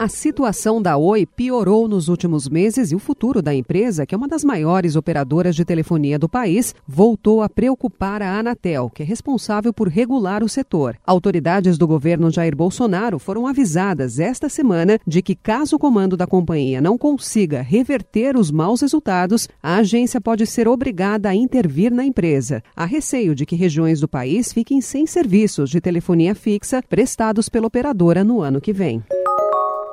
A situação da Oi piorou nos últimos meses e o futuro da empresa, que é uma das maiores operadoras de telefonia do país, voltou a preocupar a Anatel, que é responsável por regular o setor. Autoridades do governo Jair Bolsonaro foram avisadas esta semana de que, caso o comando da companhia não consiga reverter os maus resultados, a agência pode ser obrigada a intervir na empresa. Há receio de que regiões do país fiquem sem serviços de telefonia fixa prestados pela operadora no ano que vem.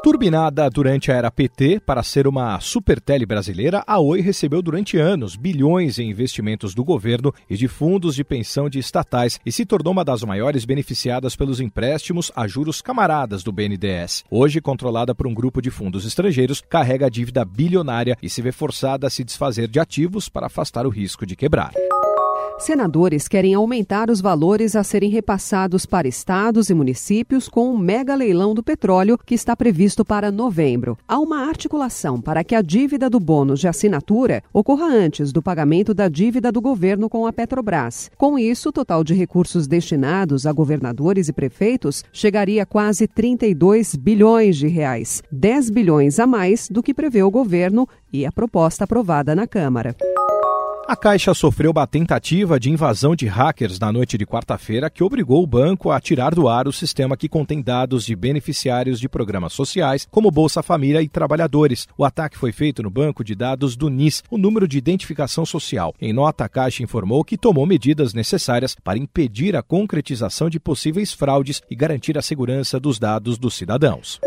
Turbinada durante a era PT para ser uma supertele brasileira, a Oi recebeu durante anos bilhões em investimentos do governo e de fundos de pensão de estatais e se tornou uma das maiores beneficiadas pelos empréstimos a juros camaradas do BNDES. Hoje, controlada por um grupo de fundos estrangeiros, carrega a dívida bilionária e se vê forçada a se desfazer de ativos para afastar o risco de quebrar. Senadores querem aumentar os valores a serem repassados para estados e municípios com o mega leilão do petróleo que está previsto para novembro. Há uma articulação para que a dívida do bônus de assinatura ocorra antes do pagamento da dívida do governo com a Petrobras. Com isso, o total de recursos destinados a governadores e prefeitos chegaria a quase 32 bilhões de reais, 10 bilhões a mais do que prevê o governo e a proposta aprovada na Câmara. A Caixa sofreu uma tentativa de invasão de hackers na noite de quarta-feira que obrigou o banco a tirar do ar o sistema que contém dados de beneficiários de programas sociais, como Bolsa Família e trabalhadores. O ataque foi feito no banco de dados do NIS, o número de identificação social. Em nota, a Caixa informou que tomou medidas necessárias para impedir a concretização de possíveis fraudes e garantir a segurança dos dados dos cidadãos.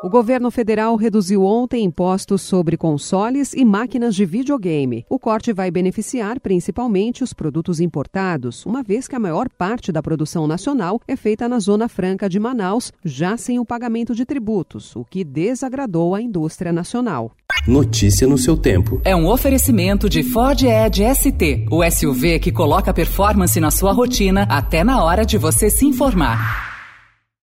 O governo federal reduziu ontem impostos sobre consoles e máquinas de videogame. O corte vai beneficiar principalmente os produtos importados, uma vez que a maior parte da produção nacional é feita na Zona Franca de Manaus, já sem o pagamento de tributos, o que desagradou a indústria nacional. Notícia no seu tempo. É um oferecimento de Ford Edge ST, o SUV que coloca performance na sua rotina até na hora de você se informar.